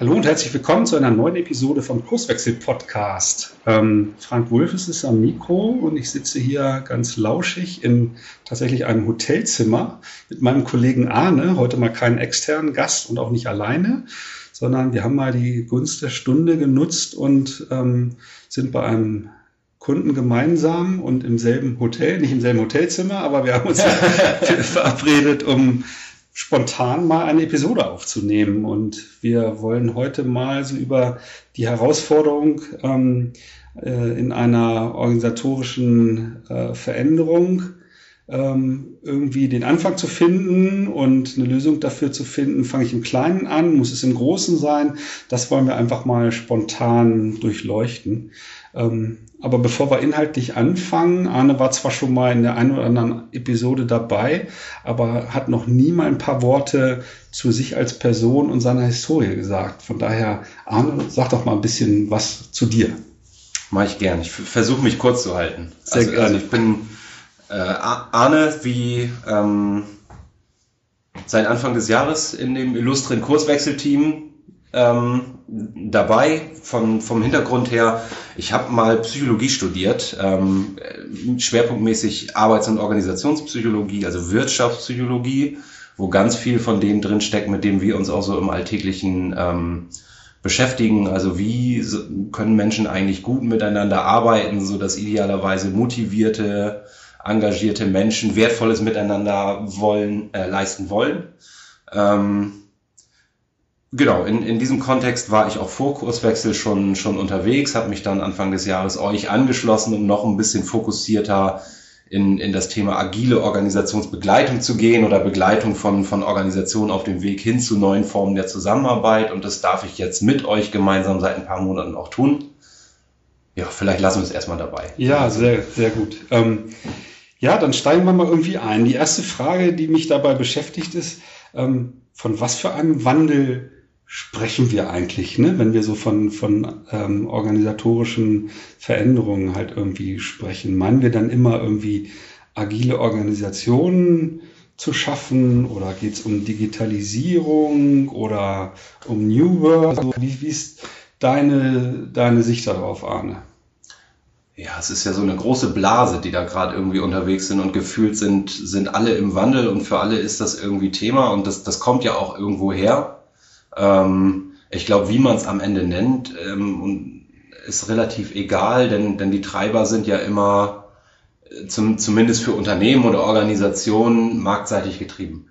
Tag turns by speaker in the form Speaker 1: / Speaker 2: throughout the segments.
Speaker 1: Hallo und herzlich willkommen zu einer neuen Episode vom Kurswechsel Podcast. Ähm, Frank Wulfes ist am Mikro und ich sitze hier ganz lauschig in tatsächlich einem Hotelzimmer mit meinem Kollegen Arne. Heute mal keinen externen Gast und auch nicht alleine, sondern wir haben mal die Gunst der Stunde genutzt und ähm, sind bei einem Kunden gemeinsam und im selben Hotel, nicht im selben Hotelzimmer, aber wir haben uns verabredet, um spontan mal eine Episode aufzunehmen. Und wir wollen heute mal so über die Herausforderung ähm, äh, in einer organisatorischen äh, Veränderung irgendwie den Anfang zu finden und eine Lösung dafür zu finden. Fange ich im Kleinen an, muss es im Großen sein? Das wollen wir einfach mal spontan durchleuchten. Ähm, aber bevor wir inhaltlich anfangen, Arne war zwar schon mal in der einen oder anderen Episode dabei, aber hat noch nie mal ein paar Worte zu sich als Person und seiner Historie gesagt. Von daher, Arne, sag doch mal ein bisschen was zu dir.
Speaker 2: Mache ich gern. Ich versuche mich kurz zu halten.
Speaker 1: Sehr also, gerne. Also
Speaker 2: ich bin äh, Arne, wie ähm, seit Anfang des Jahres in dem illustren Kurswechselteam ähm, dabei, von, vom Hintergrund her. Ich habe mal Psychologie studiert, ähm, schwerpunktmäßig Arbeits- und Organisationspsychologie, also Wirtschaftspsychologie, wo ganz viel von dem drin steckt, mit dem wir uns auch so im Alltäglichen ähm, beschäftigen. Also wie können Menschen eigentlich gut miteinander arbeiten, so dass idealerweise motivierte, engagierte Menschen wertvolles Miteinander wollen, äh, leisten wollen. Ähm, Genau, in, in diesem Kontext war ich auch vor Kurswechsel schon, schon unterwegs, habe mich dann Anfang des Jahres euch angeschlossen, um noch ein bisschen fokussierter in, in das Thema agile Organisationsbegleitung zu gehen oder Begleitung von, von Organisationen auf dem Weg hin zu neuen Formen der Zusammenarbeit. Und das darf ich jetzt mit euch gemeinsam seit ein paar Monaten auch tun. Ja, vielleicht lassen wir es erstmal dabei.
Speaker 1: Ja, sehr, sehr gut. Ähm, ja, dann steigen wir mal irgendwie ein. Die erste Frage, die mich dabei beschäftigt, ist, ähm, von was für einem Wandel sprechen wir eigentlich, ne? wenn wir so von, von ähm, organisatorischen Veränderungen halt irgendwie sprechen? Meinen wir dann immer irgendwie agile Organisationen zu schaffen oder geht es um Digitalisierung oder um New Work? Also wie, wie ist deine, deine Sicht darauf, Arne?
Speaker 2: Ja, es ist ja so eine große Blase, die da gerade irgendwie unterwegs sind und gefühlt sind, sind alle im Wandel und für alle ist das irgendwie Thema und das, das kommt ja auch irgendwo her. Ähm, ich glaube, wie man es am Ende nennt, ähm, ist relativ egal, denn, denn die Treiber sind ja immer äh, zum, zumindest für Unternehmen oder Organisationen marktseitig getrieben.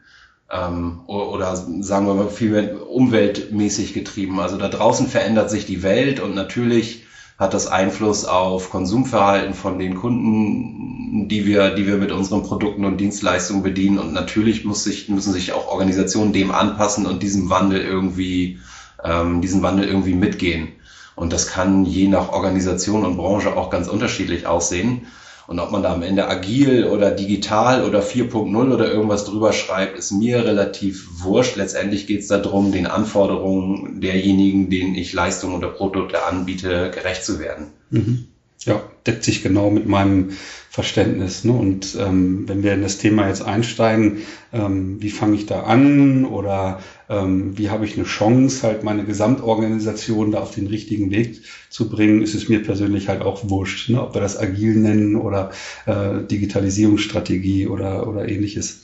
Speaker 2: Ähm, oder sagen wir mal viel umweltmäßig getrieben. Also da draußen verändert sich die Welt und natürlich hat das Einfluss auf Konsumverhalten von den Kunden, die wir, die wir mit unseren Produkten und Dienstleistungen bedienen. Und natürlich muss sich, müssen sich auch Organisationen dem anpassen und diesem Wandel irgendwie, ähm, diesen Wandel irgendwie mitgehen. Und das kann je nach Organisation und Branche auch ganz unterschiedlich aussehen. Und ob man da am Ende agil oder digital oder 4.0 oder irgendwas drüber schreibt, ist mir relativ wurscht. Letztendlich geht es darum, den Anforderungen derjenigen, denen ich Leistungen oder Produkte anbiete, gerecht zu werden.
Speaker 1: Mhm. Ja, deckt sich genau mit meinem Verständnis. Ne? Und ähm, wenn wir in das Thema jetzt einsteigen, ähm, wie fange ich da an oder ähm, wie habe ich eine Chance, halt meine Gesamtorganisation da auf den richtigen Weg zu bringen, ist es mir persönlich halt auch wurscht, ne? ob wir das agil nennen oder äh, Digitalisierungsstrategie oder, oder ähnliches.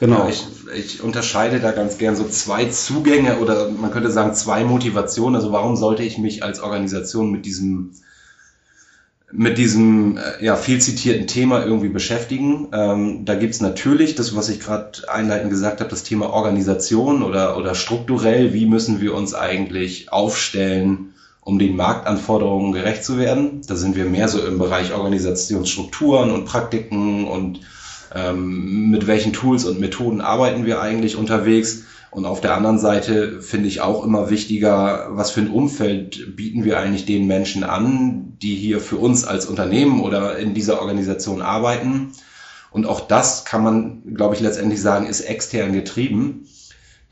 Speaker 2: Genau. Ja, ich, ich unterscheide da ganz gern so zwei Zugänge oder man könnte sagen zwei Motivationen. Also warum sollte ich mich als Organisation mit diesem mit diesem äh, ja, viel zitierten Thema irgendwie beschäftigen. Ähm, da gibt's natürlich das, was ich gerade einleitend gesagt habe, das Thema Organisation oder, oder strukturell, wie müssen wir uns eigentlich aufstellen, um den Marktanforderungen gerecht zu werden. Da sind wir mehr so im Bereich Organisationsstrukturen und Praktiken und ähm, mit welchen Tools und Methoden arbeiten wir eigentlich unterwegs. Und auf der anderen Seite finde ich auch immer wichtiger, was für ein Umfeld bieten wir eigentlich den Menschen an, die hier für uns als Unternehmen oder in dieser Organisation arbeiten. Und auch das kann man, glaube ich, letztendlich sagen, ist extern getrieben.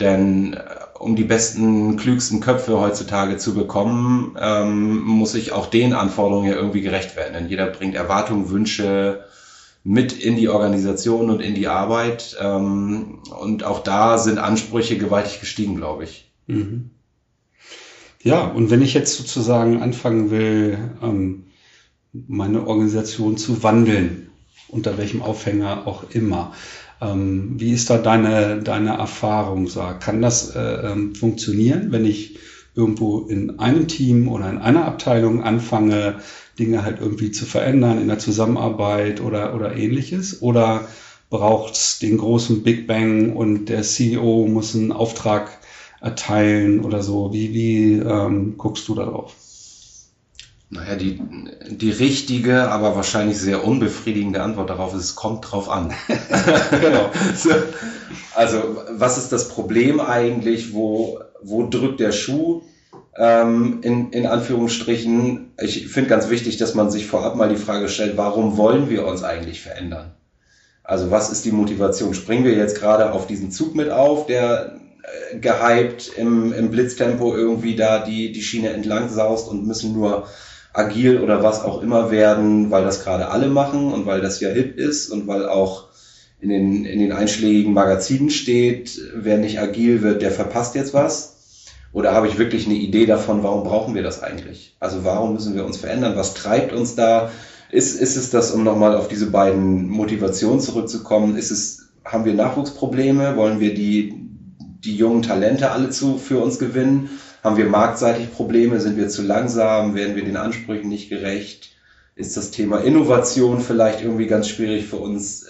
Speaker 2: Denn äh, um die besten, klügsten Köpfe heutzutage zu bekommen, ähm, muss ich auch den Anforderungen ja irgendwie gerecht werden. Denn jeder bringt Erwartungen, Wünsche mit in die Organisation und in die Arbeit. Ähm, und auch da sind Ansprüche gewaltig gestiegen, glaube ich. Mhm.
Speaker 1: Ja, und wenn ich jetzt sozusagen anfangen will, ähm, meine Organisation zu wandeln, unter welchem Aufhänger auch immer, ähm, wie ist da deine, deine Erfahrung? Sag? Kann das äh, ähm, funktionieren, wenn ich irgendwo in einem Team oder in einer Abteilung anfange, Dinge halt irgendwie zu verändern in der Zusammenarbeit oder, oder ähnliches? Oder braucht es den großen Big Bang und der CEO muss einen Auftrag erteilen oder so? Wie, wie ähm, guckst du darauf?
Speaker 2: Naja, die, die richtige, aber wahrscheinlich sehr unbefriedigende Antwort darauf ist, es kommt drauf an. genau. Also, was ist das Problem eigentlich? Wo, wo drückt der Schuh? Ähm, in, in Anführungsstrichen. Ich finde ganz wichtig, dass man sich vorab mal die Frage stellt, warum wollen wir uns eigentlich verändern? Also, was ist die Motivation? Springen wir jetzt gerade auf diesen Zug mit auf, der äh, gehypt im, im Blitztempo irgendwie da die, die Schiene entlang saust und müssen nur agil oder was auch immer werden, weil das gerade alle machen und weil das ja hip ist und weil auch in den, in den einschlägigen Magazinen steht, wer nicht agil wird, der verpasst jetzt was. Oder habe ich wirklich eine Idee davon, warum brauchen wir das eigentlich? Also warum müssen wir uns verändern? Was treibt uns da? Ist, ist es das, um nochmal auf diese beiden Motivationen zurückzukommen? Ist es, haben wir Nachwuchsprobleme? Wollen wir die, die jungen Talente alle zu, für uns gewinnen? Haben wir marktseitig Probleme? Sind wir zu langsam? Werden wir den Ansprüchen nicht gerecht? Ist das Thema Innovation vielleicht irgendwie ganz schwierig für uns?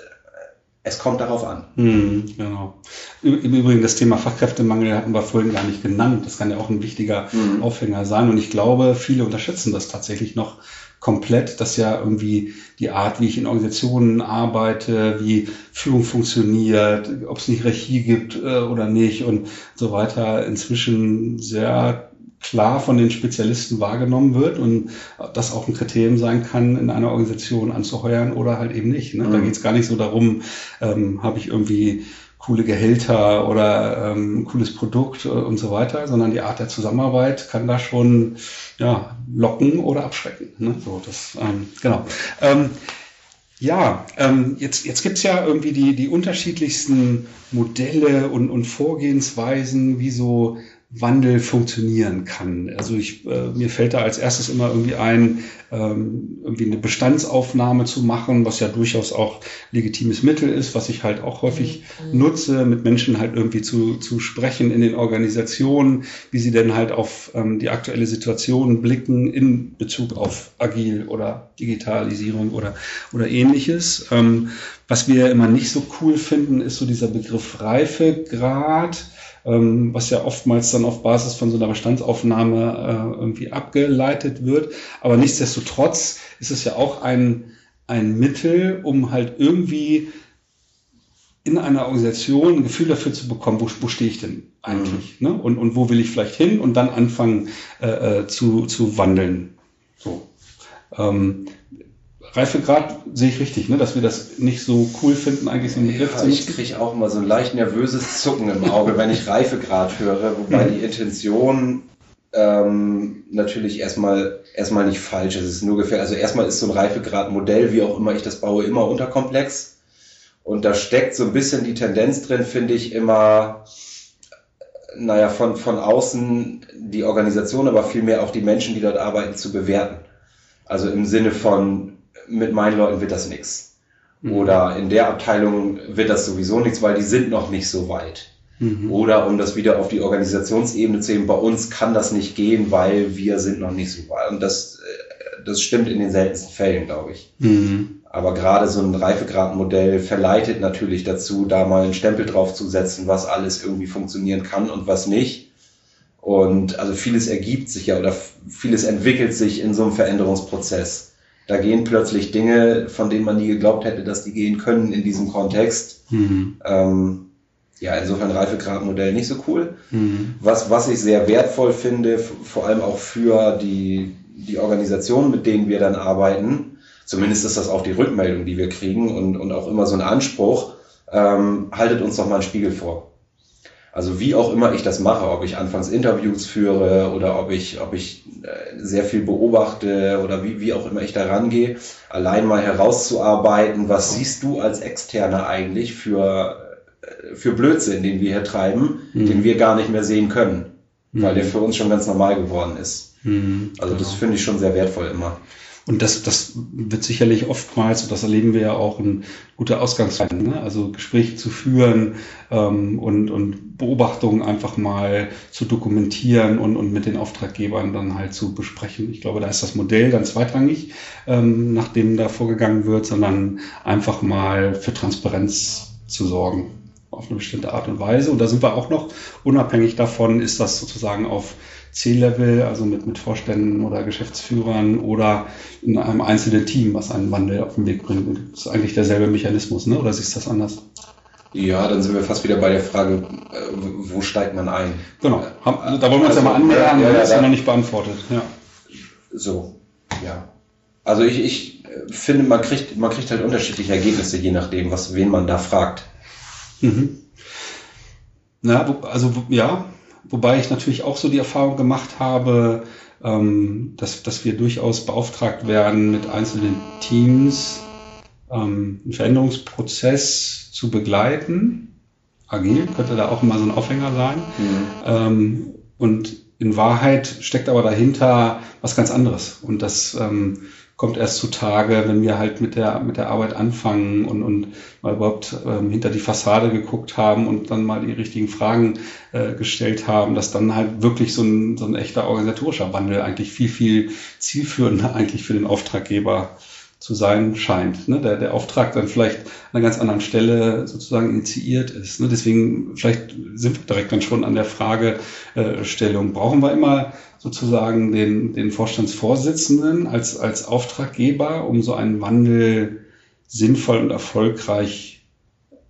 Speaker 2: Es kommt darauf an.
Speaker 1: Hm, genau. Im Übrigen, das Thema Fachkräftemangel hatten wir vorhin gar nicht genannt. Das kann ja auch ein wichtiger mhm. Aufhänger sein. Und ich glaube, viele unterschätzen das tatsächlich noch komplett, dass ja irgendwie die Art, wie ich in Organisationen arbeite, wie Führung funktioniert, ob es nicht Regie gibt äh, oder nicht und so weiter, inzwischen sehr klar von den Spezialisten wahrgenommen wird und das auch ein Kriterium sein kann, in einer Organisation anzuheuern oder halt eben nicht. Ne? Mhm. Da geht es gar nicht so darum, ähm, habe ich irgendwie coole Gehälter oder ähm, cooles Produkt äh, und so weiter, sondern die Art der Zusammenarbeit kann da schon ja, locken oder abschrecken. Ne? So, das, ähm, genau. Ähm, ja, ähm, jetzt, jetzt gibt's ja irgendwie die, die unterschiedlichsten Modelle und, und Vorgehensweisen, wie so Wandel funktionieren kann. Also ich, äh, mir fällt da als erstes immer irgendwie ein, ähm, irgendwie eine Bestandsaufnahme zu machen, was ja durchaus auch legitimes Mittel ist, was ich halt auch häufig mhm. nutze, mit Menschen halt irgendwie zu, zu sprechen in den Organisationen, wie sie denn halt auf ähm, die aktuelle Situation blicken in Bezug auf Agil oder Digitalisierung oder, oder ähnliches. Ähm, was wir immer nicht so cool finden, ist so dieser Begriff Reifegrad ähm, was ja oftmals dann auf Basis von so einer Bestandsaufnahme äh, irgendwie abgeleitet wird. Aber nichtsdestotrotz ist es ja auch ein, ein Mittel, um halt irgendwie in einer Organisation ein Gefühl dafür zu bekommen, wo, wo stehe ich denn eigentlich mhm. ne? und, und wo will ich vielleicht hin und dann anfangen äh, äh zu, zu wandeln. So. Ähm, Reifegrad sehe ich richtig, ne? dass wir das nicht so cool finden, eigentlich so einen
Speaker 2: Begriff ja, zu Ich kriege auch immer so ein leicht nervöses Zucken im Auge, wenn ich Reifegrad höre, wobei die Intention ähm, natürlich erstmal erstmal nicht falsch ist. Es ist nur gefährlich. Also erstmal ist so ein Reifegrad-Modell, wie auch immer ich das baue, immer unterkomplex. Und da steckt so ein bisschen die Tendenz drin, finde ich, immer, naja, von, von außen die Organisation, aber vielmehr auch die Menschen, die dort arbeiten, zu bewerten. Also im Sinne von, mit meinen Leuten wird das nichts. Mhm. Oder in der Abteilung wird das sowieso nichts, weil die sind noch nicht so weit. Mhm. Oder um das wieder auf die Organisationsebene zu sehen, bei uns kann das nicht gehen, weil wir sind noch nicht so weit. Und das, äh, das stimmt in den seltensten Fällen, glaube ich. Mhm. Aber gerade so ein Reifegradmodell verleitet natürlich dazu, da mal einen Stempel drauf zu setzen, was alles irgendwie funktionieren kann und was nicht. Und also vieles ergibt sich ja oder vieles entwickelt sich in so einem Veränderungsprozess. Da gehen plötzlich Dinge, von denen man nie geglaubt hätte, dass die gehen können in diesem Kontext. Mhm. Ähm, ja, insofern Reifegradmodell nicht so cool. Mhm. Was, was ich sehr wertvoll finde, vor allem auch für die, die Organisationen, mit denen wir dann arbeiten, zumindest ist das auch die Rückmeldung, die wir kriegen und, und auch immer so ein Anspruch, ähm, haltet uns doch mal einen Spiegel vor. Also wie auch immer ich das mache, ob ich anfangs Interviews führe oder ob ich, ob ich äh, sehr viel beobachte oder wie, wie auch immer ich da rangehe, allein mal herauszuarbeiten, was siehst du als Externer eigentlich für, äh, für Blödsinn, den wir hier treiben, mhm. den wir gar nicht mehr sehen können, mhm. weil der für uns schon ganz normal geworden ist. Mhm, also das genau. finde ich schon sehr wertvoll immer.
Speaker 1: Und das, das wird sicherlich oftmals, und das erleben wir ja auch, ein guter Ausgangspunkt, ne? also Gespräche zu führen ähm, und, und Beobachtungen einfach mal zu dokumentieren und, und mit den Auftraggebern dann halt zu besprechen. Ich glaube, da ist das Modell dann zweitrangig, ähm, nachdem da vorgegangen wird, sondern einfach mal für Transparenz zu sorgen auf eine bestimmte Art und Weise. Und da sind wir auch noch unabhängig davon, ist das sozusagen auf C-Level, also mit, mit Vorständen oder Geschäftsführern oder in einem einzelnen Team, was einen Wandel auf den Weg bringt. Das ist eigentlich derselbe Mechanismus, ne? oder siehst du das anders?
Speaker 2: Ja, dann sind wir fast wieder bei der Frage, äh, wo steigt man ein?
Speaker 1: Genau, da wollen wir uns also, ja mal annähern, ja, ja, das ist ja noch nicht beantwortet. Ja.
Speaker 2: So, ja. Also ich, ich finde, man kriegt, man kriegt halt unterschiedliche Ergebnisse, je nachdem, was, wen man da fragt. Mhm.
Speaker 1: Na, also ja, Wobei ich natürlich auch so die Erfahrung gemacht habe, ähm, dass, dass wir durchaus beauftragt werden, mit einzelnen Teams ähm, einen Veränderungsprozess zu begleiten. Agil könnte da auch immer so ein Aufhänger sein. Mhm. Ähm, und in Wahrheit steckt aber dahinter was ganz anderes. Und das ähm, kommt erst zutage, wenn wir halt mit der, mit der Arbeit anfangen und, und mal überhaupt ähm, hinter die Fassade geguckt haben und dann mal die richtigen Fragen äh, gestellt haben, dass dann halt wirklich so ein, so ein echter organisatorischer Wandel eigentlich viel, viel zielführender eigentlich für den Auftraggeber zu sein scheint. Ne? Der, der Auftrag dann vielleicht an einer ganz anderen Stelle sozusagen initiiert ist. Ne? Deswegen vielleicht sind wir direkt dann schon an der Fragestellung. Brauchen wir immer sozusagen den, den Vorstandsvorsitzenden als, als Auftraggeber, um so einen Wandel sinnvoll und erfolgreich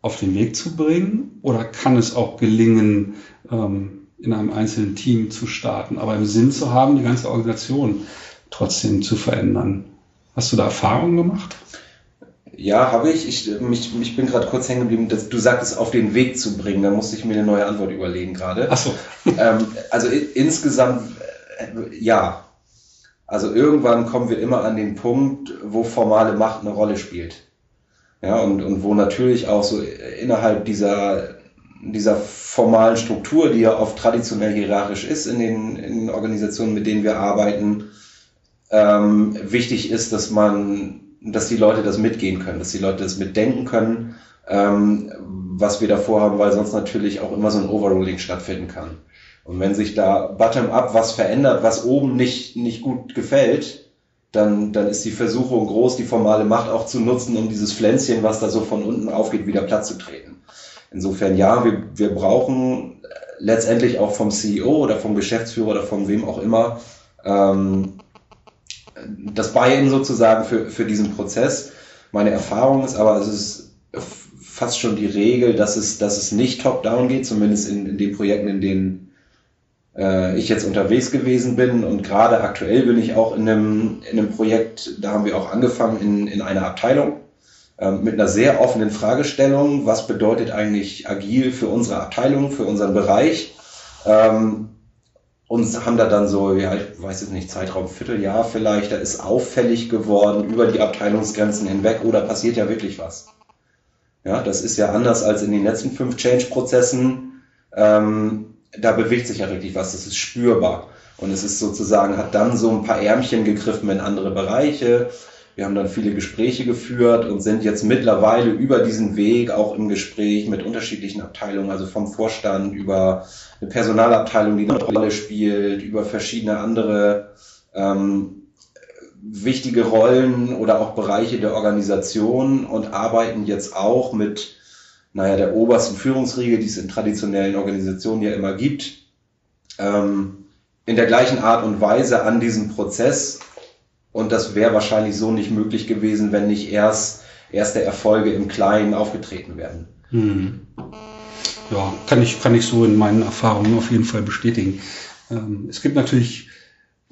Speaker 1: auf den Weg zu bringen? Oder kann es auch gelingen, ähm, in einem einzelnen Team zu starten, aber im Sinn zu haben, die ganze Organisation trotzdem zu verändern? Hast du da Erfahrungen gemacht?
Speaker 2: Ja, habe ich. Ich, mich, ich bin gerade kurz hängen geblieben. Dass, du sagtest, auf den Weg zu bringen. Da musste ich mir eine neue Antwort überlegen gerade.
Speaker 1: Ach so.
Speaker 2: ähm, also insgesamt äh, ja. Also irgendwann kommen wir immer an den Punkt, wo formale Macht eine Rolle spielt. Ja, und, und wo natürlich auch so innerhalb dieser, dieser formalen Struktur, die ja oft traditionell hierarchisch ist in den, in den Organisationen, mit denen wir arbeiten, ähm, wichtig ist, dass man, dass die Leute das mitgehen können, dass die Leute das mitdenken können, ähm, was wir da vorhaben, weil sonst natürlich auch immer so ein Overruling stattfinden kann. Und wenn sich da bottom-up was verändert, was oben nicht, nicht gut gefällt, dann, dann ist die Versuchung groß, die formale Macht auch zu nutzen, um dieses Pflänzchen, was da so von unten aufgeht, wieder platt zu treten. Insofern ja, wir, wir brauchen letztendlich auch vom CEO oder vom Geschäftsführer oder von wem auch immer ähm, das Buy-in sozusagen für, für diesen Prozess. Meine Erfahrung ist aber, es ist fast schon die Regel, dass es, dass es nicht top-down geht, zumindest in, in den Projekten, in denen äh, ich jetzt unterwegs gewesen bin. Und gerade aktuell bin ich auch in einem, in einem Projekt, da haben wir auch angefangen in, in einer Abteilung äh, mit einer sehr offenen Fragestellung. Was bedeutet eigentlich agil für unsere Abteilung, für unseren Bereich? Ähm, und haben da dann so, ja, ich weiß jetzt nicht, Zeitraum Vierteljahr vielleicht, da ist auffällig geworden über die Abteilungsgrenzen hinweg, oder oh, passiert ja wirklich was. Ja, das ist ja anders als in den letzten fünf Change-Prozessen. Ähm, da bewegt sich ja richtig was, das ist spürbar. Und es ist sozusagen, hat dann so ein paar Ärmchen gegriffen in andere Bereiche. Wir haben dann viele Gespräche geführt und sind jetzt mittlerweile über diesen Weg auch im Gespräch mit unterschiedlichen Abteilungen, also vom Vorstand über eine Personalabteilung, die eine Rolle spielt, über verschiedene andere ähm, wichtige Rollen oder auch Bereiche der Organisation und arbeiten jetzt auch mit, naja, der obersten Führungsriege, die es in traditionellen Organisationen ja immer gibt, ähm, in der gleichen Art und Weise an diesem Prozess. Und das wäre wahrscheinlich so nicht möglich gewesen, wenn nicht erst erste Erfolge im Kleinen aufgetreten werden. Hm
Speaker 1: ja, kann ich, kann ich so in meinen Erfahrungen auf jeden Fall bestätigen. Ähm, es gibt natürlich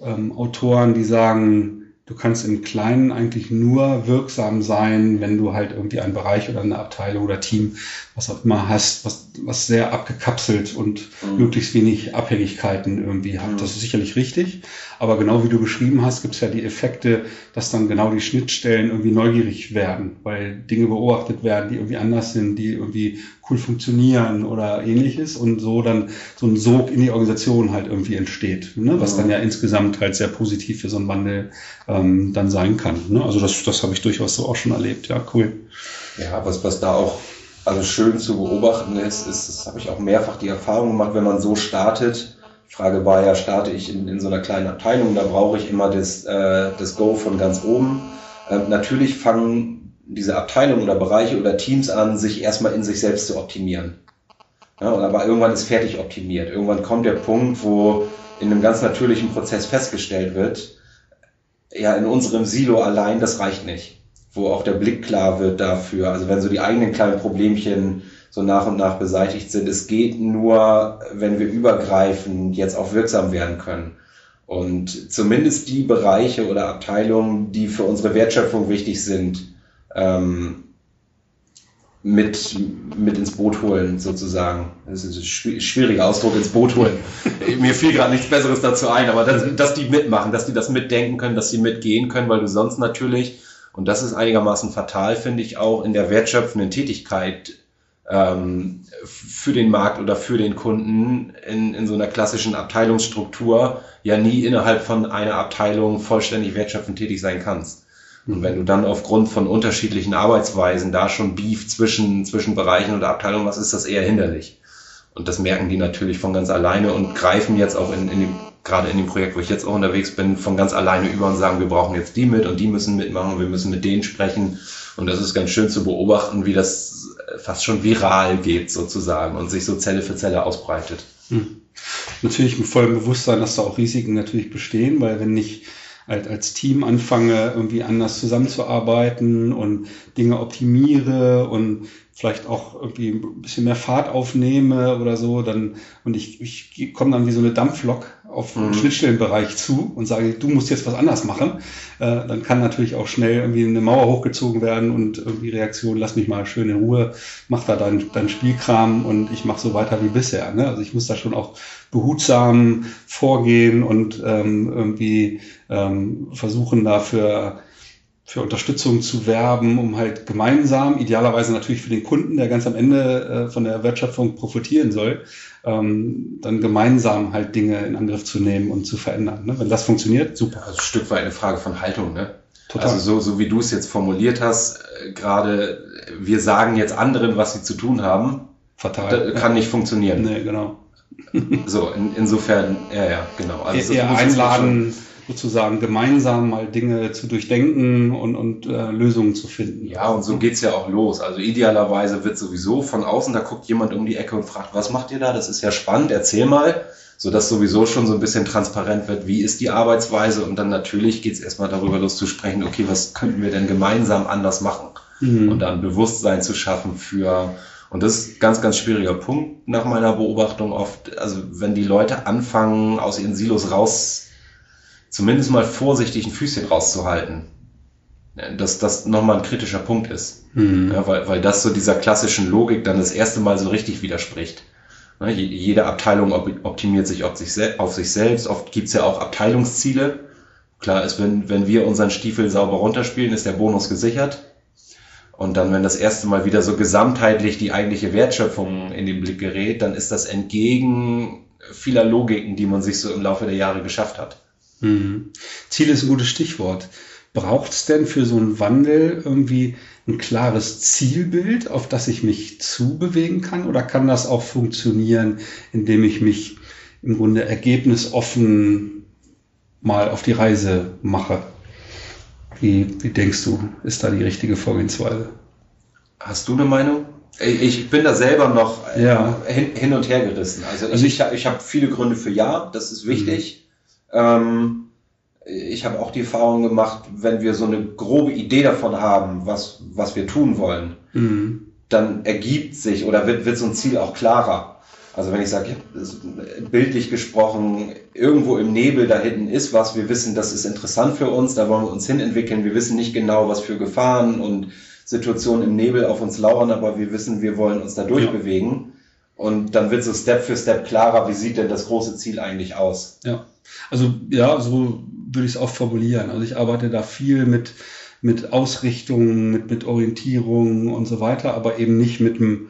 Speaker 1: ähm, Autoren, die sagen, du kannst im Kleinen eigentlich nur wirksam sein, wenn du halt irgendwie einen Bereich oder eine Abteilung oder Team, was auch immer hast, was, was sehr abgekapselt und mhm. möglichst wenig Abhängigkeiten irgendwie hat. Mhm. Das ist sicherlich richtig. Aber genau wie du beschrieben hast, gibt es ja die Effekte, dass dann genau die Schnittstellen irgendwie neugierig werden, weil Dinge beobachtet werden, die irgendwie anders sind, die irgendwie cool funktionieren oder ähnliches und so dann so ein Sog in die Organisation halt irgendwie entsteht, ne? was dann ja insgesamt halt sehr positiv für so einen Wandel ähm, dann sein kann. Ne? Also das, das habe ich durchaus so auch schon erlebt. Ja, cool.
Speaker 2: Ja, was, was da auch also schön zu beobachten ist, ist, das habe ich auch mehrfach die Erfahrung gemacht, wenn man so startet. Die Frage war ja, starte ich in, in so einer kleinen Abteilung, da brauche ich immer das, äh, das Go von ganz oben. Äh, natürlich fangen diese Abteilungen oder Bereiche oder Teams an, sich erstmal in sich selbst zu optimieren. Ja, aber irgendwann ist fertig optimiert. Irgendwann kommt der Punkt, wo in einem ganz natürlichen Prozess festgestellt wird, ja, in unserem Silo allein, das reicht nicht. Wo auch der Blick klar wird dafür. Also wenn so die eigenen kleinen Problemchen so nach und nach beseitigt sind, es geht nur, wenn wir übergreifend jetzt auch wirksam werden können. Und zumindest die Bereiche oder Abteilungen, die für unsere Wertschöpfung wichtig sind, ähm, mit, mit ins Boot holen, sozusagen. Das ist ein schwieriger Ausdruck, ins Boot holen. Mir fiel gerade nichts Besseres dazu ein, aber dass, dass die mitmachen, dass die das mitdenken können, dass sie mitgehen können, weil du sonst natürlich, und das ist einigermaßen fatal, finde ich, auch in der wertschöpfenden Tätigkeit ähm, für den Markt oder für den Kunden in, in so einer klassischen Abteilungsstruktur ja nie innerhalb von einer Abteilung vollständig wertschöpfend tätig sein kannst. Und wenn du dann aufgrund von unterschiedlichen Arbeitsweisen da schon Beef zwischen, zwischen Bereichen oder Abteilungen was ist das eher hinderlich. Und das merken die natürlich von ganz alleine und greifen jetzt auch in, in dem, gerade in dem Projekt, wo ich jetzt auch unterwegs bin, von ganz alleine über und sagen, wir brauchen jetzt die mit und die müssen mitmachen, wir müssen mit denen sprechen. Und das ist ganz schön zu beobachten, wie das fast schon viral geht sozusagen und sich so Zelle für Zelle ausbreitet. Hm.
Speaker 1: Natürlich mit vollem Bewusstsein, dass da auch Risiken natürlich bestehen, weil wenn nicht halt als Team anfange, irgendwie anders zusammenzuarbeiten und Dinge optimiere und vielleicht auch irgendwie ein bisschen mehr Fahrt aufnehme oder so, dann und ich, ich komme dann wie so eine Dampflok auf mhm. den Schnittstellenbereich zu und sage, du musst jetzt was anders machen, äh, dann kann natürlich auch schnell irgendwie eine Mauer hochgezogen werden und irgendwie Reaktion, lass mich mal schön in Ruhe, mach da dein, dein Spielkram und ich mache so weiter wie bisher. Ne? Also ich muss da schon auch behutsam vorgehen und ähm, irgendwie ähm, versuchen dafür für Unterstützung zu werben, um halt gemeinsam, idealerweise natürlich für den Kunden, der ganz am Ende äh, von der Wertschöpfung profitieren soll, ähm, dann gemeinsam halt Dinge in Angriff zu nehmen und zu verändern. Ne? Wenn das funktioniert, super.
Speaker 2: Also ein Stück weit eine Frage von Haltung, ne? Total. Also so, so wie du es jetzt formuliert hast, äh, gerade wir sagen jetzt anderen, was sie zu tun haben,
Speaker 1: Fatal.
Speaker 2: kann nicht funktionieren.
Speaker 1: Nee, genau.
Speaker 2: so, in, insofern, ja, ja, genau.
Speaker 1: Also eher einladen, sozusagen gemeinsam mal Dinge zu durchdenken und, und äh, Lösungen zu finden.
Speaker 2: Ja, und so geht's ja auch los. Also idealerweise wird sowieso von außen, da guckt jemand um die Ecke und fragt, was macht ihr da? Das ist ja spannend, erzähl mal. Sodass sowieso schon so ein bisschen transparent wird, wie ist die Arbeitsweise und dann natürlich geht's erstmal darüber los zu sprechen, okay, was könnten wir denn gemeinsam anders machen? Mhm. Und dann Bewusstsein zu schaffen für und das ist ein ganz, ganz schwieriger Punkt nach meiner Beobachtung oft. Also wenn die Leute anfangen, aus ihren Silos raus zumindest mal vorsichtig ein Füßchen rauszuhalten. Dass das nochmal ein kritischer Punkt ist. Mhm. Ja, weil, weil das so dieser klassischen Logik dann das erste Mal so richtig widerspricht. Ja, jede Abteilung optimiert sich auf sich, auf sich selbst. Oft gibt's ja auch Abteilungsziele. Klar ist, wenn, wenn wir unseren Stiefel sauber runterspielen, ist der Bonus gesichert. Und dann, wenn das erste Mal wieder so gesamtheitlich die eigentliche Wertschöpfung in den Blick gerät, dann ist das entgegen vieler Logiken, die man sich so im Laufe der Jahre geschafft hat.
Speaker 1: Mhm. Ziel ist ein gutes Stichwort. Braucht es denn für so einen Wandel irgendwie ein klares Zielbild, auf das ich mich zubewegen kann? Oder kann das auch funktionieren, indem ich mich im Grunde ergebnisoffen mal auf die Reise mache? Wie, wie denkst du, ist da die richtige Vorgehensweise?
Speaker 2: Hast du eine Meinung? Ich bin da selber noch ja. hin, und her gerissen. Also, also ich, ich, ich habe viele Gründe für Ja, das ist wichtig. Mhm. Ähm, ich habe auch die Erfahrung gemacht, wenn wir so eine grobe Idee davon haben, was, was wir tun wollen, mhm. dann ergibt sich oder wird, wird so ein Ziel auch klarer. Also wenn ich sage, bildlich gesprochen, irgendwo im Nebel da hinten ist was, wir wissen, das ist interessant für uns, da wollen wir uns hinentwickeln, wir wissen nicht genau, was für Gefahren und Situationen im Nebel auf uns lauern, aber wir wissen, wir wollen uns da durchbewegen. Ja. Und dann wird so Step für Step klarer, wie sieht denn das große Ziel eigentlich aus?
Speaker 1: Ja, also ja, so würde ich es auch formulieren. Also ich arbeite da viel mit, mit Ausrichtung, mit, mit Orientierung und so weiter, aber eben nicht mit einem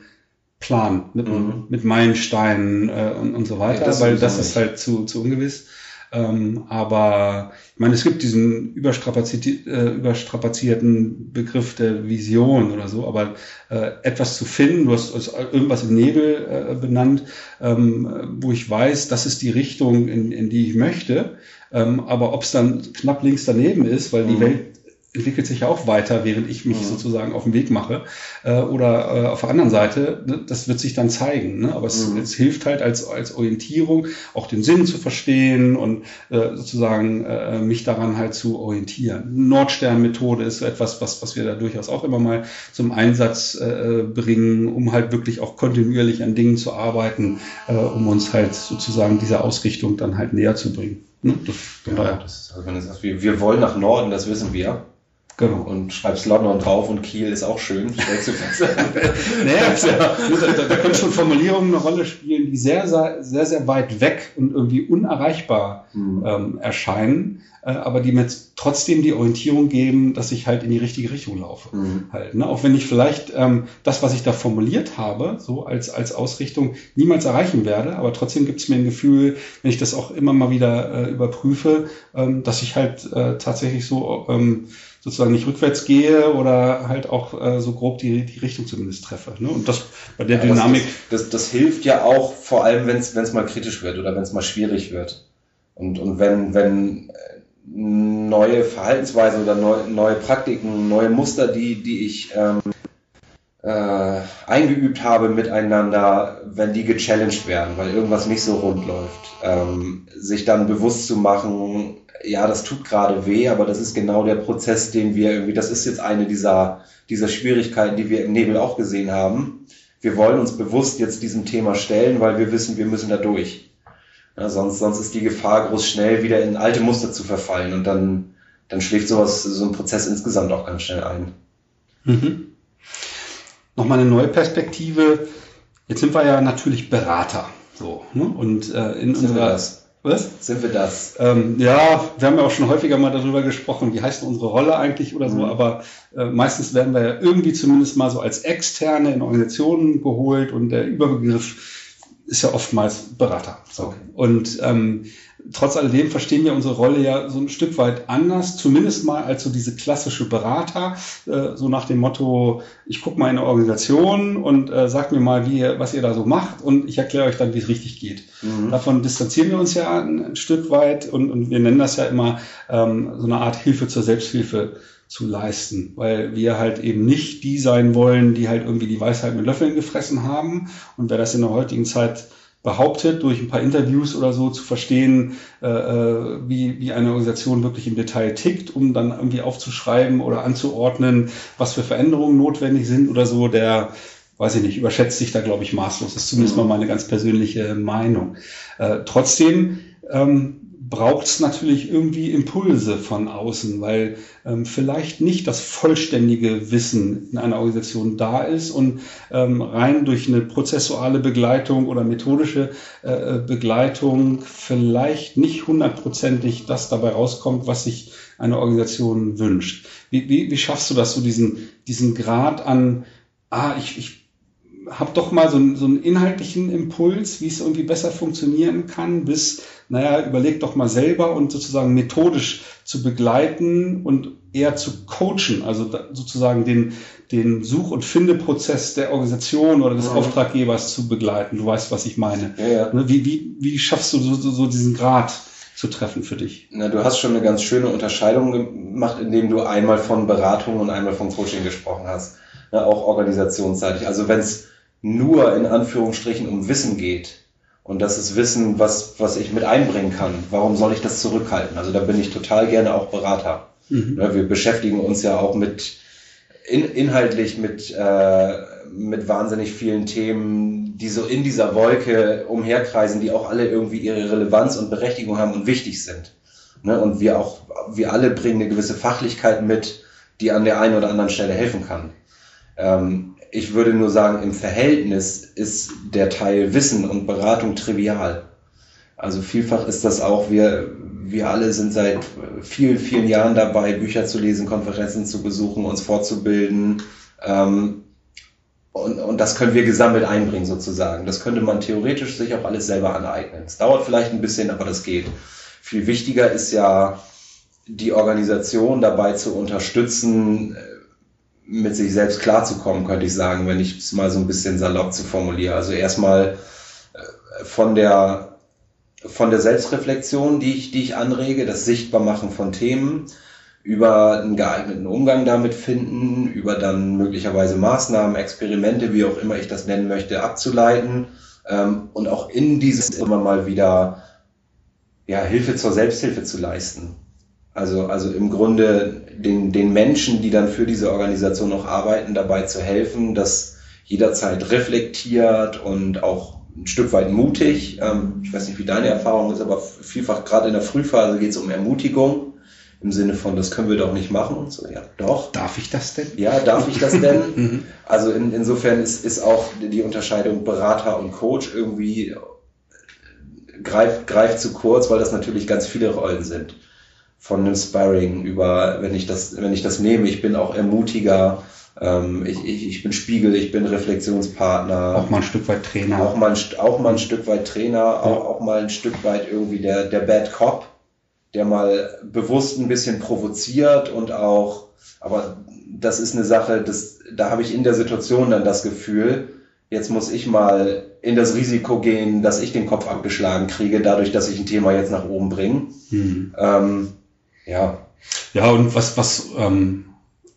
Speaker 1: Plan, mit, mhm. mit Meilensteinen äh, und, und so weiter, ja, das weil das ist halt zu, zu ungewiss. Ähm, aber ich meine, es gibt diesen überstrapaziert, äh, überstrapazierten Begriff der Vision oder so, aber äh, etwas zu finden, du hast, irgendwas im Nebel äh, benannt, ähm, wo ich weiß, das ist die Richtung, in, in die ich möchte. Ähm, aber ob es dann knapp links daneben ist, weil die mhm. Welt entwickelt sich ja auch weiter, während ich mich mhm. sozusagen auf den Weg mache. Äh, oder äh, auf der anderen Seite, ne, das wird sich dann zeigen. Ne? Aber es, mhm. es, hilft halt als, als Orientierung, auch den Sinn zu verstehen und äh, sozusagen äh, mich daran halt zu orientieren. Nordstern-Methode ist so etwas, was, was wir da durchaus auch immer mal zum Einsatz äh, bringen, um halt wirklich auch kontinuierlich an Dingen zu arbeiten, äh, um uns halt sozusagen diese Ausrichtung dann halt näher zu bringen.
Speaker 2: Ne? Das, ja, das, also wenn du sagst, wir, wir wollen nach Norden, das wissen wir. Genau. Und schreibst London drauf und Kiel ist auch schön.
Speaker 1: naja, ja, da, da können schon Formulierungen eine Rolle spielen, die sehr, sehr, sehr, sehr weit weg und irgendwie unerreichbar mhm. ähm, erscheinen, äh, aber die mir trotzdem die Orientierung geben, dass ich halt in die richtige Richtung laufe. Mhm. Halt, ne? Auch wenn ich vielleicht ähm, das, was ich da formuliert habe, so als, als Ausrichtung, niemals erreichen werde, aber trotzdem gibt es mir ein Gefühl, wenn ich das auch immer mal wieder äh, überprüfe, ähm, dass ich halt äh, tatsächlich so ähm, sozusagen nicht rückwärts gehe oder halt auch äh, so grob die, die Richtung zumindest treffe. Ne? Und das bei der ja, Dynamik.
Speaker 2: Das, das, das, hilft ja auch, vor allem wenn es mal kritisch wird oder wenn es mal schwierig wird. Und, und wenn, wenn äh, neue Verhaltensweisen oder neu, neue Praktiken, neue Muster, die, die ich ähm, äh, eingeübt habe miteinander, wenn die gechallenged werden, weil irgendwas nicht so rund läuft, ähm, sich dann bewusst zu machen, ja, das tut gerade weh, aber das ist genau der Prozess, den wir irgendwie, das ist jetzt eine dieser, dieser Schwierigkeiten, die wir im Nebel auch gesehen haben. Wir wollen uns bewusst jetzt diesem Thema stellen, weil wir wissen, wir müssen da durch. Ja, sonst, sonst ist die Gefahr groß schnell wieder in alte Muster zu verfallen und dann, dann schläft sowas, so ein Prozess insgesamt auch ganz schnell ein.
Speaker 1: Mhm. Nochmal eine neue Perspektive. Jetzt sind wir ja natürlich Berater. So, ne? Und äh, in
Speaker 2: sind unserer was? Sind wir das?
Speaker 1: Ähm, ja, wir haben ja auch schon häufiger mal darüber gesprochen, wie heißt unsere Rolle eigentlich oder so, mhm. aber äh, meistens werden wir ja irgendwie zumindest mal so als Externe in Organisationen geholt und der Überbegriff ist ja oftmals Berater. So. Okay. Und ähm, trotz alledem verstehen wir unsere Rolle ja so ein Stück weit anders, zumindest mal als so diese klassische Berater, äh, so nach dem Motto, ich gucke mal in eine Organisation und äh, sagt mir mal, wie ihr, was ihr da so macht und ich erkläre euch dann, wie es richtig geht. Mhm. Davon distanzieren wir uns ja ein, ein Stück weit und, und, wir nennen das ja immer ähm, so eine Art Hilfe zur Selbsthilfe zu leisten, weil wir halt eben nicht die sein wollen, die halt irgendwie die Weisheit mit Löffeln gefressen haben. Und wer das in der heutigen Zeit behauptet, durch ein paar Interviews oder so zu verstehen, äh, äh, wie, wie eine Organisation wirklich im Detail tickt, um dann irgendwie aufzuschreiben oder anzuordnen, was für Veränderungen notwendig sind oder so, der, weiß ich nicht, überschätzt sich da, glaube ich, maßlos. Das ist zumindest mal meine ganz persönliche Meinung. Äh, trotzdem ähm, braucht es natürlich irgendwie Impulse von außen, weil ähm, vielleicht nicht das vollständige Wissen in einer Organisation da ist und ähm, rein durch eine prozessuale Begleitung oder methodische äh, äh Begleitung vielleicht nicht hundertprozentig das dabei rauskommt, was sich eine Organisation wünscht. Wie, wie, wie schaffst du das, so diesen, diesen Grad an, ah, ich, ich habe doch mal so, so einen inhaltlichen Impuls, wie es irgendwie besser funktionieren kann, bis, naja, überleg doch mal selber und sozusagen methodisch zu begleiten und eher zu coachen, also sozusagen den, den Such- und Findeprozess der Organisation oder des ja. Auftraggebers zu begleiten. Du weißt, was ich meine. Ja, ja. Ne, wie, wie, wie schaffst du so, so diesen Grad zu treffen für dich?
Speaker 2: Na, du hast schon eine ganz schöne Unterscheidung gemacht, indem du einmal von Beratung und einmal von Coaching gesprochen hast. Ja, auch organisationsseitig. Also wenn es nur in Anführungsstrichen um Wissen geht und das ist Wissen, was, was ich mit einbringen kann, warum soll ich das zurückhalten? Also da bin ich total gerne auch Berater. Mhm. Ja, wir beschäftigen uns ja auch mit in, inhaltlich mit, äh, mit wahnsinnig vielen Themen, die so in dieser Wolke umherkreisen, die auch alle irgendwie ihre Relevanz und Berechtigung haben und wichtig sind. Ne? Und wir auch, wir alle bringen eine gewisse Fachlichkeit mit, die an der einen oder anderen Stelle helfen kann. Ähm, ich würde nur sagen, im Verhältnis ist der Teil Wissen und Beratung trivial. Also vielfach ist das auch, wir, wir alle sind seit vielen, vielen Jahren dabei, Bücher zu lesen, Konferenzen zu besuchen, uns fortzubilden. Ähm, und, und das können wir gesammelt einbringen sozusagen. Das könnte man theoretisch sich auch alles selber aneignen. Es dauert vielleicht ein bisschen, aber das geht. Viel wichtiger ist ja, die Organisation dabei zu unterstützen, mit sich selbst klarzukommen, könnte ich sagen, wenn ich es mal so ein bisschen salopp zu formulieren. Also erstmal äh, von der, von der Selbstreflexion, die ich, die ich anrege, das Sichtbarmachen von Themen, über einen geeigneten Umgang damit finden, über dann möglicherweise Maßnahmen, Experimente, wie auch immer ich das nennen möchte, abzuleiten ähm, und auch in dieses immer mal wieder ja, Hilfe zur Selbsthilfe zu leisten. Also, also im Grunde den, den Menschen, die dann für diese Organisation noch arbeiten, dabei zu helfen, das jederzeit reflektiert und auch ein Stück weit mutig. Ähm, ich weiß nicht, wie deine Erfahrung ist, aber vielfach gerade in der Frühphase geht es um Ermutigung im Sinne von, das können wir doch nicht machen und so. Ja, doch.
Speaker 1: Darf ich das denn?
Speaker 2: Ja, darf ich das denn? Mhm. also in, insofern ist, ist auch die Unterscheidung Berater und Coach irgendwie greift, greift zu kurz, weil das natürlich ganz viele Rollen sind. Von einem Sparring über, wenn ich das, wenn ich das nehme, ich bin auch Ermutiger, ähm, ich, ich, ich bin Spiegel, ich bin Reflexionspartner.
Speaker 1: Auch mal ein Stück weit Trainer.
Speaker 2: Auch mal, auch mal ein Stück weit Trainer, ja. auch, auch mal ein Stück weit irgendwie der, der Bad Cop der mal bewusst ein bisschen provoziert und auch, aber das ist eine Sache, das, da habe ich in der Situation dann das Gefühl, jetzt muss ich mal in das Risiko gehen, dass ich den Kopf abgeschlagen kriege, dadurch, dass ich ein Thema jetzt nach oben bringe. Mhm. Ähm,
Speaker 1: ja. Ja, und was, was ähm,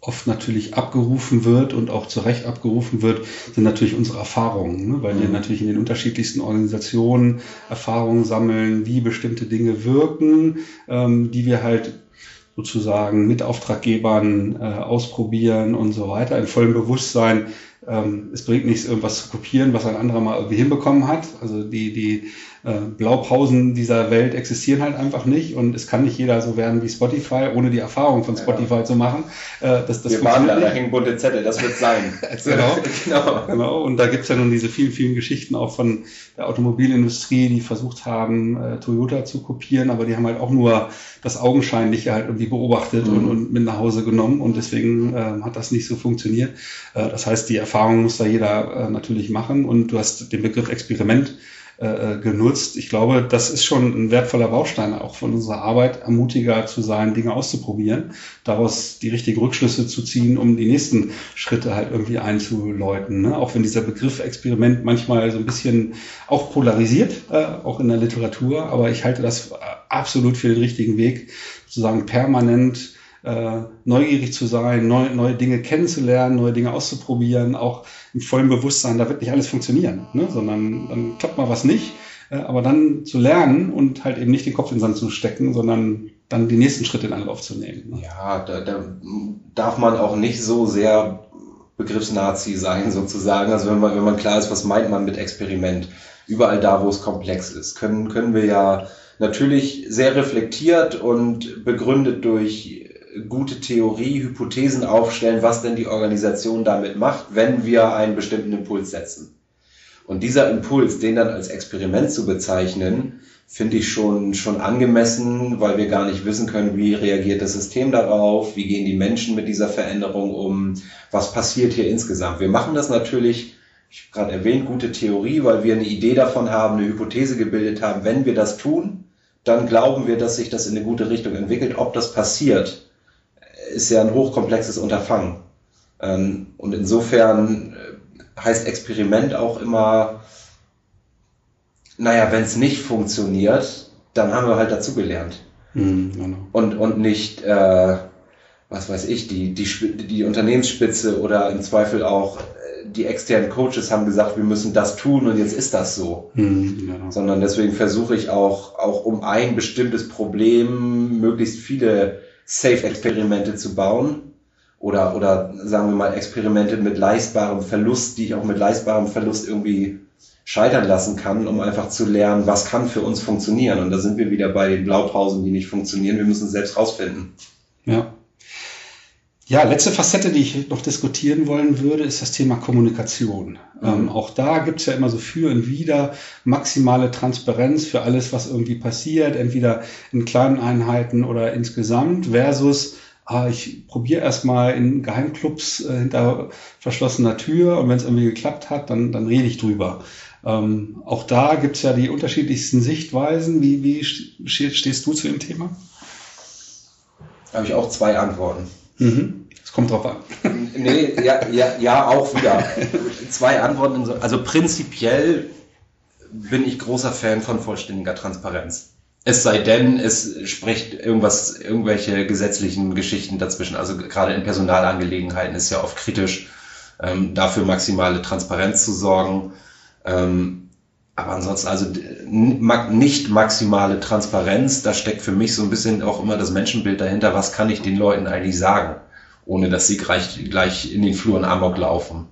Speaker 1: oft natürlich abgerufen wird und auch zu Recht abgerufen wird, sind natürlich unsere Erfahrungen, ne? weil mhm. wir natürlich in den unterschiedlichsten Organisationen Erfahrungen sammeln, wie bestimmte Dinge wirken, ähm, die wir halt sozusagen mit Auftraggebern äh, ausprobieren und so weiter, in vollem Bewusstsein, ähm, es bringt nichts, irgendwas zu kopieren, was ein anderer mal irgendwie hinbekommen hat. Also die, die äh, Blaupausen dieser Welt existieren halt einfach nicht und es kann nicht jeder so werden wie Spotify, ohne die Erfahrung von Spotify ja. zu machen.
Speaker 2: Äh, das, das Wir waren da, da hängen bunte Zettel, das wird sein.
Speaker 1: genau. genau. genau. Und da gibt's ja nun diese vielen, vielen Geschichten auch von der Automobilindustrie, die versucht haben, äh, Toyota zu kopieren, aber die haben halt auch nur das Augenscheinliche halt irgendwie beobachtet mhm. und, und mit nach Hause genommen und deswegen äh, hat das nicht so funktioniert. Äh, das heißt, die Erfahrung muss da jeder äh, natürlich machen und du hast den Begriff Experiment äh, äh, genutzt. Ich glaube, das ist schon ein wertvoller Baustein auch von unserer Arbeit, ermutiger zu sein, Dinge auszuprobieren, daraus die richtigen Rückschlüsse zu ziehen, um die nächsten Schritte halt irgendwie einzuläuten. Ne? Auch wenn dieser Begriff Experiment manchmal so ein bisschen auch polarisiert, äh, auch in der Literatur, aber ich halte das absolut für den richtigen Weg, sozusagen permanent äh, neugierig zu sein, neu, neue Dinge kennenzulernen, neue Dinge auszuprobieren, auch im vollen Bewusstsein, da wird nicht alles funktionieren, ne? sondern dann klappt mal was nicht. Äh, aber dann zu lernen und halt eben nicht den Kopf in den Sand zu stecken, sondern dann die nächsten Schritte in Anlauf zu nehmen.
Speaker 2: Ne? Ja, da, da darf man auch nicht so sehr Begriffsnazi sein sozusagen. Also wenn man, wenn man klar ist, was meint man mit Experiment? Überall da, wo es komplex ist, können, können wir ja natürlich sehr reflektiert und begründet durch gute Theorie, Hypothesen aufstellen, was denn die Organisation damit macht, wenn wir einen bestimmten Impuls setzen. Und dieser Impuls, den dann als Experiment zu bezeichnen, finde ich schon, schon angemessen, weil wir gar nicht wissen können, wie reagiert das System darauf, wie gehen die Menschen mit dieser Veränderung um, was passiert hier insgesamt. Wir machen das natürlich, ich habe gerade erwähnt, gute Theorie, weil wir eine Idee davon haben, eine Hypothese gebildet haben, wenn wir das tun, dann glauben wir, dass sich das in eine gute Richtung entwickelt. Ob das passiert, ist ja ein hochkomplexes Unterfangen. Ähm, und insofern äh, heißt Experiment auch immer, naja, wenn es nicht funktioniert, dann haben wir halt dazugelernt. Mhm, genau. und, und nicht, äh, was weiß ich, die, die, die Unternehmensspitze oder im Zweifel auch äh, die externen Coaches haben gesagt, wir müssen das tun und jetzt ist das so. Mhm, genau. Sondern deswegen versuche ich auch, auch um ein bestimmtes Problem möglichst viele Safe-Experimente zu bauen oder, oder sagen wir mal Experimente mit leistbarem Verlust, die ich auch mit leistbarem Verlust irgendwie scheitern lassen kann, um einfach zu lernen, was kann für uns funktionieren. Und da sind wir wieder bei den Blaupausen, die nicht funktionieren. Wir müssen es selbst rausfinden.
Speaker 1: Ja. Ja, letzte Facette, die ich noch diskutieren wollen würde, ist das Thema Kommunikation. Mhm. Ähm, auch da gibt's ja immer so für und wieder maximale Transparenz für alles, was irgendwie passiert, entweder in kleinen Einheiten oder insgesamt, versus ah, ich probiere erstmal in Geheimclubs äh, hinter verschlossener Tür und wenn es irgendwie geklappt hat, dann, dann rede ich drüber. Ähm, auch da gibt's ja die unterschiedlichsten Sichtweisen. Wie, wie stehst du zu dem Thema?
Speaker 2: Da habe ich auch zwei Antworten.
Speaker 1: Mhm. Es kommt drauf an.
Speaker 2: nee, ja, ja, ja, auch wieder. zwei Antworten. Also prinzipiell bin ich großer Fan von vollständiger Transparenz. Es sei denn, es spricht irgendwas, irgendwelche gesetzlichen Geschichten dazwischen. Also gerade in Personalangelegenheiten ist ja oft kritisch, ähm, dafür maximale Transparenz zu sorgen. Ähm, aber ansonsten, also nicht maximale Transparenz, da steckt für mich so ein bisschen auch immer das Menschenbild dahinter, was kann ich den Leuten eigentlich sagen, ohne dass sie gleich, gleich in den Fluren Amok laufen.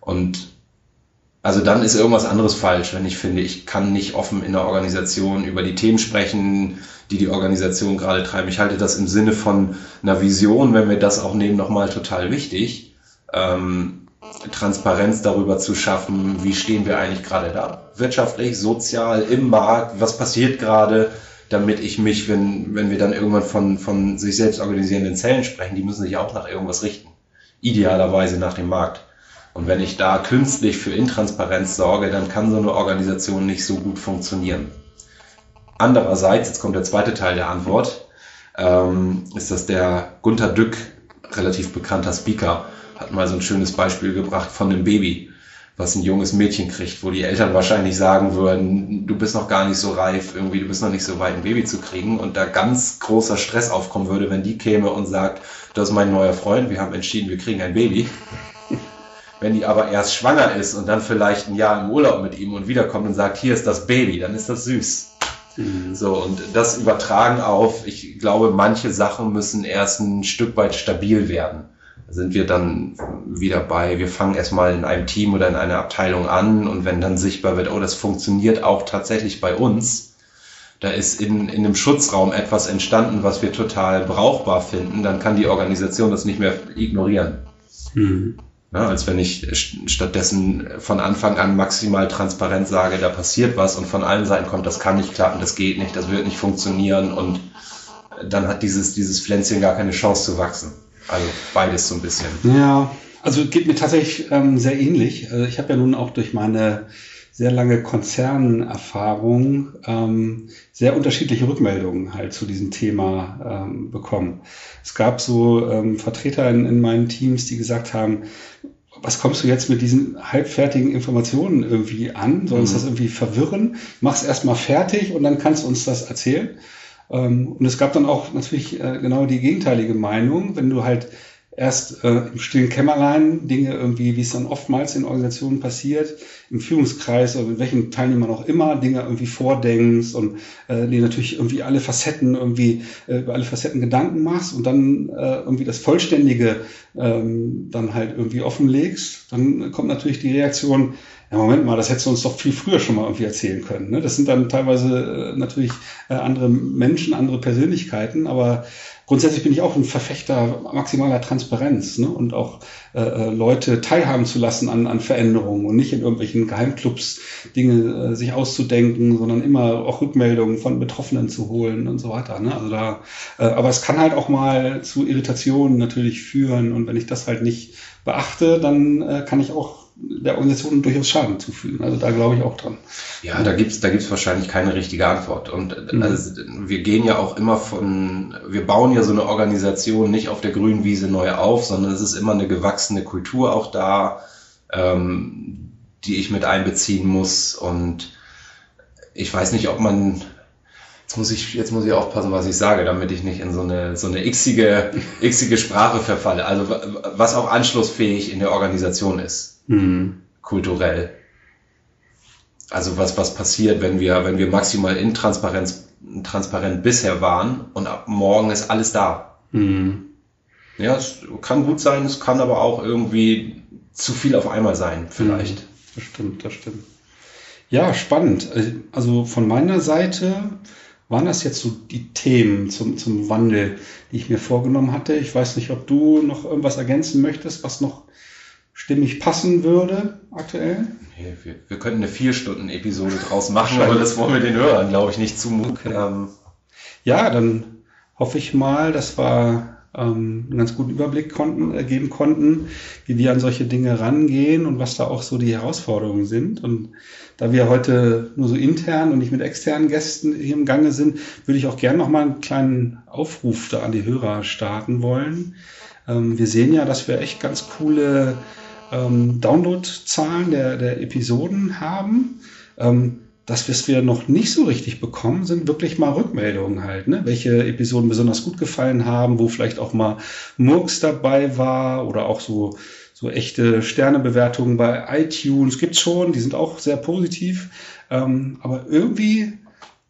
Speaker 2: Und also dann ist irgendwas anderes falsch, wenn ich finde, ich kann nicht offen in der Organisation über die Themen sprechen, die die Organisation gerade treiben. Ich halte das im Sinne von einer Vision, wenn wir das auch nehmen, nochmal total wichtig. Ähm, Transparenz darüber zu schaffen, wie stehen wir eigentlich gerade da, wirtschaftlich, sozial, im Markt, was passiert gerade, damit ich mich, wenn, wenn wir dann irgendwann von, von sich selbst organisierenden Zellen sprechen, die müssen sich auch nach irgendwas richten. Idealerweise nach dem Markt. Und wenn ich da künstlich für Intransparenz sorge, dann kann so eine Organisation nicht so gut funktionieren. Andererseits, jetzt kommt der zweite Teil der Antwort, ähm, ist das der Gunther Dück, relativ bekannter Speaker, hat mal so ein schönes Beispiel gebracht von einem Baby, was ein junges Mädchen kriegt, wo die Eltern wahrscheinlich sagen würden, du bist noch gar nicht so reif, irgendwie, du bist noch nicht so weit, ein Baby zu kriegen und da ganz großer Stress aufkommen würde, wenn die käme und sagt, das ist mein neuer Freund, wir haben entschieden, wir kriegen ein Baby. Wenn die aber erst schwanger ist und dann vielleicht ein Jahr im Urlaub mit ihm und wiederkommt und sagt, hier ist das Baby, dann ist das süß. Mhm. So, und das übertragen auf, ich glaube, manche Sachen müssen erst ein Stück weit stabil werden sind wir dann wieder bei, wir fangen erstmal in einem Team oder in einer Abteilung an und wenn dann sichtbar wird, oh, das funktioniert auch tatsächlich bei uns, da ist in, in einem Schutzraum etwas entstanden, was wir total brauchbar finden, dann kann die Organisation das nicht mehr ignorieren. Mhm. Ja, als wenn ich stattdessen von Anfang an maximal transparent sage, da passiert was und von allen Seiten kommt, das kann nicht klappen, das geht nicht, das wird nicht funktionieren und dann hat dieses, dieses Pflänzchen gar keine Chance zu wachsen. Also beides so ein bisschen.
Speaker 1: Ja, also geht mir tatsächlich ähm, sehr ähnlich. Also ich habe ja nun auch durch meine sehr lange Konzernerfahrung ähm, sehr unterschiedliche Rückmeldungen halt zu diesem Thema ähm, bekommen. Es gab so ähm, Vertreter in, in meinen Teams, die gesagt haben, was kommst du jetzt mit diesen halbfertigen Informationen irgendwie an? Soll uns mhm. das irgendwie verwirren? Mach's erstmal fertig und dann kannst du uns das erzählen. Ähm, und es gab dann auch natürlich äh, genau die gegenteilige Meinung, wenn du halt erst äh, im stillen Kämmerlein Dinge irgendwie, wie es dann oftmals in Organisationen passiert, im Führungskreis oder mit welchen Teilnehmern auch immer, Dinge irgendwie vordenkst und äh, dir natürlich irgendwie alle Facetten irgendwie äh, über alle Facetten Gedanken machst und dann äh, irgendwie das Vollständige ähm, dann halt irgendwie offenlegst, dann kommt natürlich die Reaktion, ja, Moment mal, das hättest du uns doch viel früher schon mal irgendwie erzählen können. Ne? Das sind dann teilweise äh, natürlich äh, andere Menschen, andere Persönlichkeiten, aber grundsätzlich bin ich auch ein Verfechter maximaler Transparenz ne? und auch äh, äh, Leute teilhaben zu lassen an, an Veränderungen und nicht in irgendwelchen Geheimclubs Dinge äh, sich auszudenken, sondern immer auch Rückmeldungen von Betroffenen zu holen und so weiter. Ne? Also da, äh, aber es kann halt auch mal zu Irritationen natürlich führen und wenn ich das halt nicht beachte, dann äh, kann ich auch der Organisation durchaus Schaden zufügen. Also da glaube ich auch dran.
Speaker 2: Ja, da gibt's da gibt's wahrscheinlich keine richtige Antwort. Und äh, mhm. also, wir gehen ja auch immer von, wir bauen ja so eine Organisation nicht auf der grünen Wiese neu auf, sondern es ist immer eine gewachsene Kultur auch da, ähm, die ich mit einbeziehen muss. Und ich weiß nicht, ob man Jetzt muss ich, jetzt muss ich aufpassen, was ich sage, damit ich nicht in so eine, so eine xige, xige Sprache verfalle. Also, was auch anschlussfähig in der Organisation ist mhm. kulturell. Also was, was passiert, wenn wir, wenn wir maximal intransparent transparent bisher waren und ab morgen ist alles da. Mhm. Ja, es kann gut sein, es kann aber auch irgendwie zu viel auf einmal sein, vielleicht. Mhm,
Speaker 1: das stimmt, das stimmt. Ja, spannend. Also von meiner Seite waren das jetzt so die Themen zum, zum Wandel, die ich mir vorgenommen hatte. Ich weiß nicht, ob du noch irgendwas ergänzen möchtest, was noch stimmig passen würde aktuell.
Speaker 2: Nee, wir, wir könnten eine vier Stunden Episode draus machen, aber das wollen wir den Hörern, glaube ich, nicht zumuten. Ähm,
Speaker 1: ja, dann hoffe ich mal, dass wir ähm, einen ganz guten Überblick konnten, äh, geben konnten, wie wir an solche Dinge rangehen und was da auch so die Herausforderungen sind. Und da wir heute nur so intern und nicht mit externen Gästen hier im Gange sind, würde ich auch gerne noch mal einen kleinen Aufruf da an die Hörer starten wollen. Ähm, wir sehen ja, dass wir echt ganz coole ähm, Download-Zahlen der, der Episoden haben. Ähm, das, was wir noch nicht so richtig bekommen, sind wirklich mal Rückmeldungen halt, ne? welche Episoden besonders gut gefallen haben, wo vielleicht auch mal Murks dabei war oder auch so, so echte Sternebewertungen bei iTunes gibt's schon, die sind auch sehr positiv. Ähm, aber irgendwie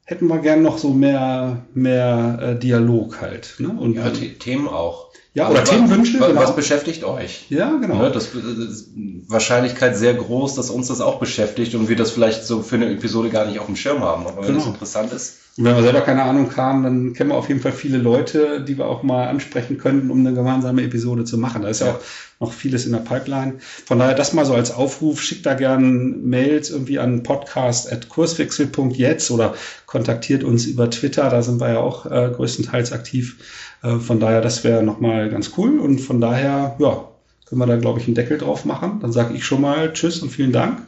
Speaker 1: hätten wir gern noch so mehr, mehr äh, Dialog halt. Ne?
Speaker 2: Und ja, Themen auch.
Speaker 1: Ja, oder Themenwünsche.
Speaker 2: Was, genau. was beschäftigt euch?
Speaker 1: Ja, genau.
Speaker 2: Ja, das, das ist Wahrscheinlichkeit sehr groß, dass uns das auch beschäftigt und wir das vielleicht so für eine Episode gar nicht auf dem Schirm haben. Aber wenn genau. das interessant ist.
Speaker 1: Und wenn wir selber keine Ahnung haben, dann kennen wir auf jeden Fall viele Leute, die wir auch mal ansprechen könnten, um eine gemeinsame Episode zu machen. Da ist ja, ja auch noch vieles in der Pipeline. Von daher das mal so als Aufruf. Schickt da gern Mails irgendwie an podcast.kurswechsel.jetzt oder kontaktiert uns über Twitter. Da sind wir ja auch äh, größtenteils aktiv. Äh, von daher, das wäre nochmal ganz cool. Und von daher, ja, können wir da, glaube ich, einen Deckel drauf machen. Dann sage ich schon mal Tschüss und vielen Dank.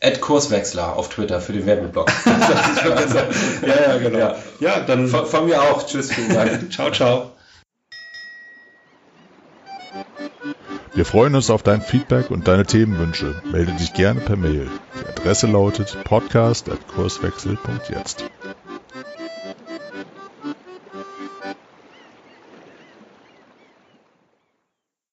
Speaker 2: Ed Kurswechsler auf Twitter für den Werbeblock.
Speaker 1: ja, ja, genau. Ja,
Speaker 2: ja dann von, von mir auch. Tschüss, vielen Dank.
Speaker 1: ciao, ciao.
Speaker 3: Wir freuen uns auf dein Feedback und deine Themenwünsche. Melde dich gerne per Mail. Die Adresse lautet podcast.kurswechsel.jetzt.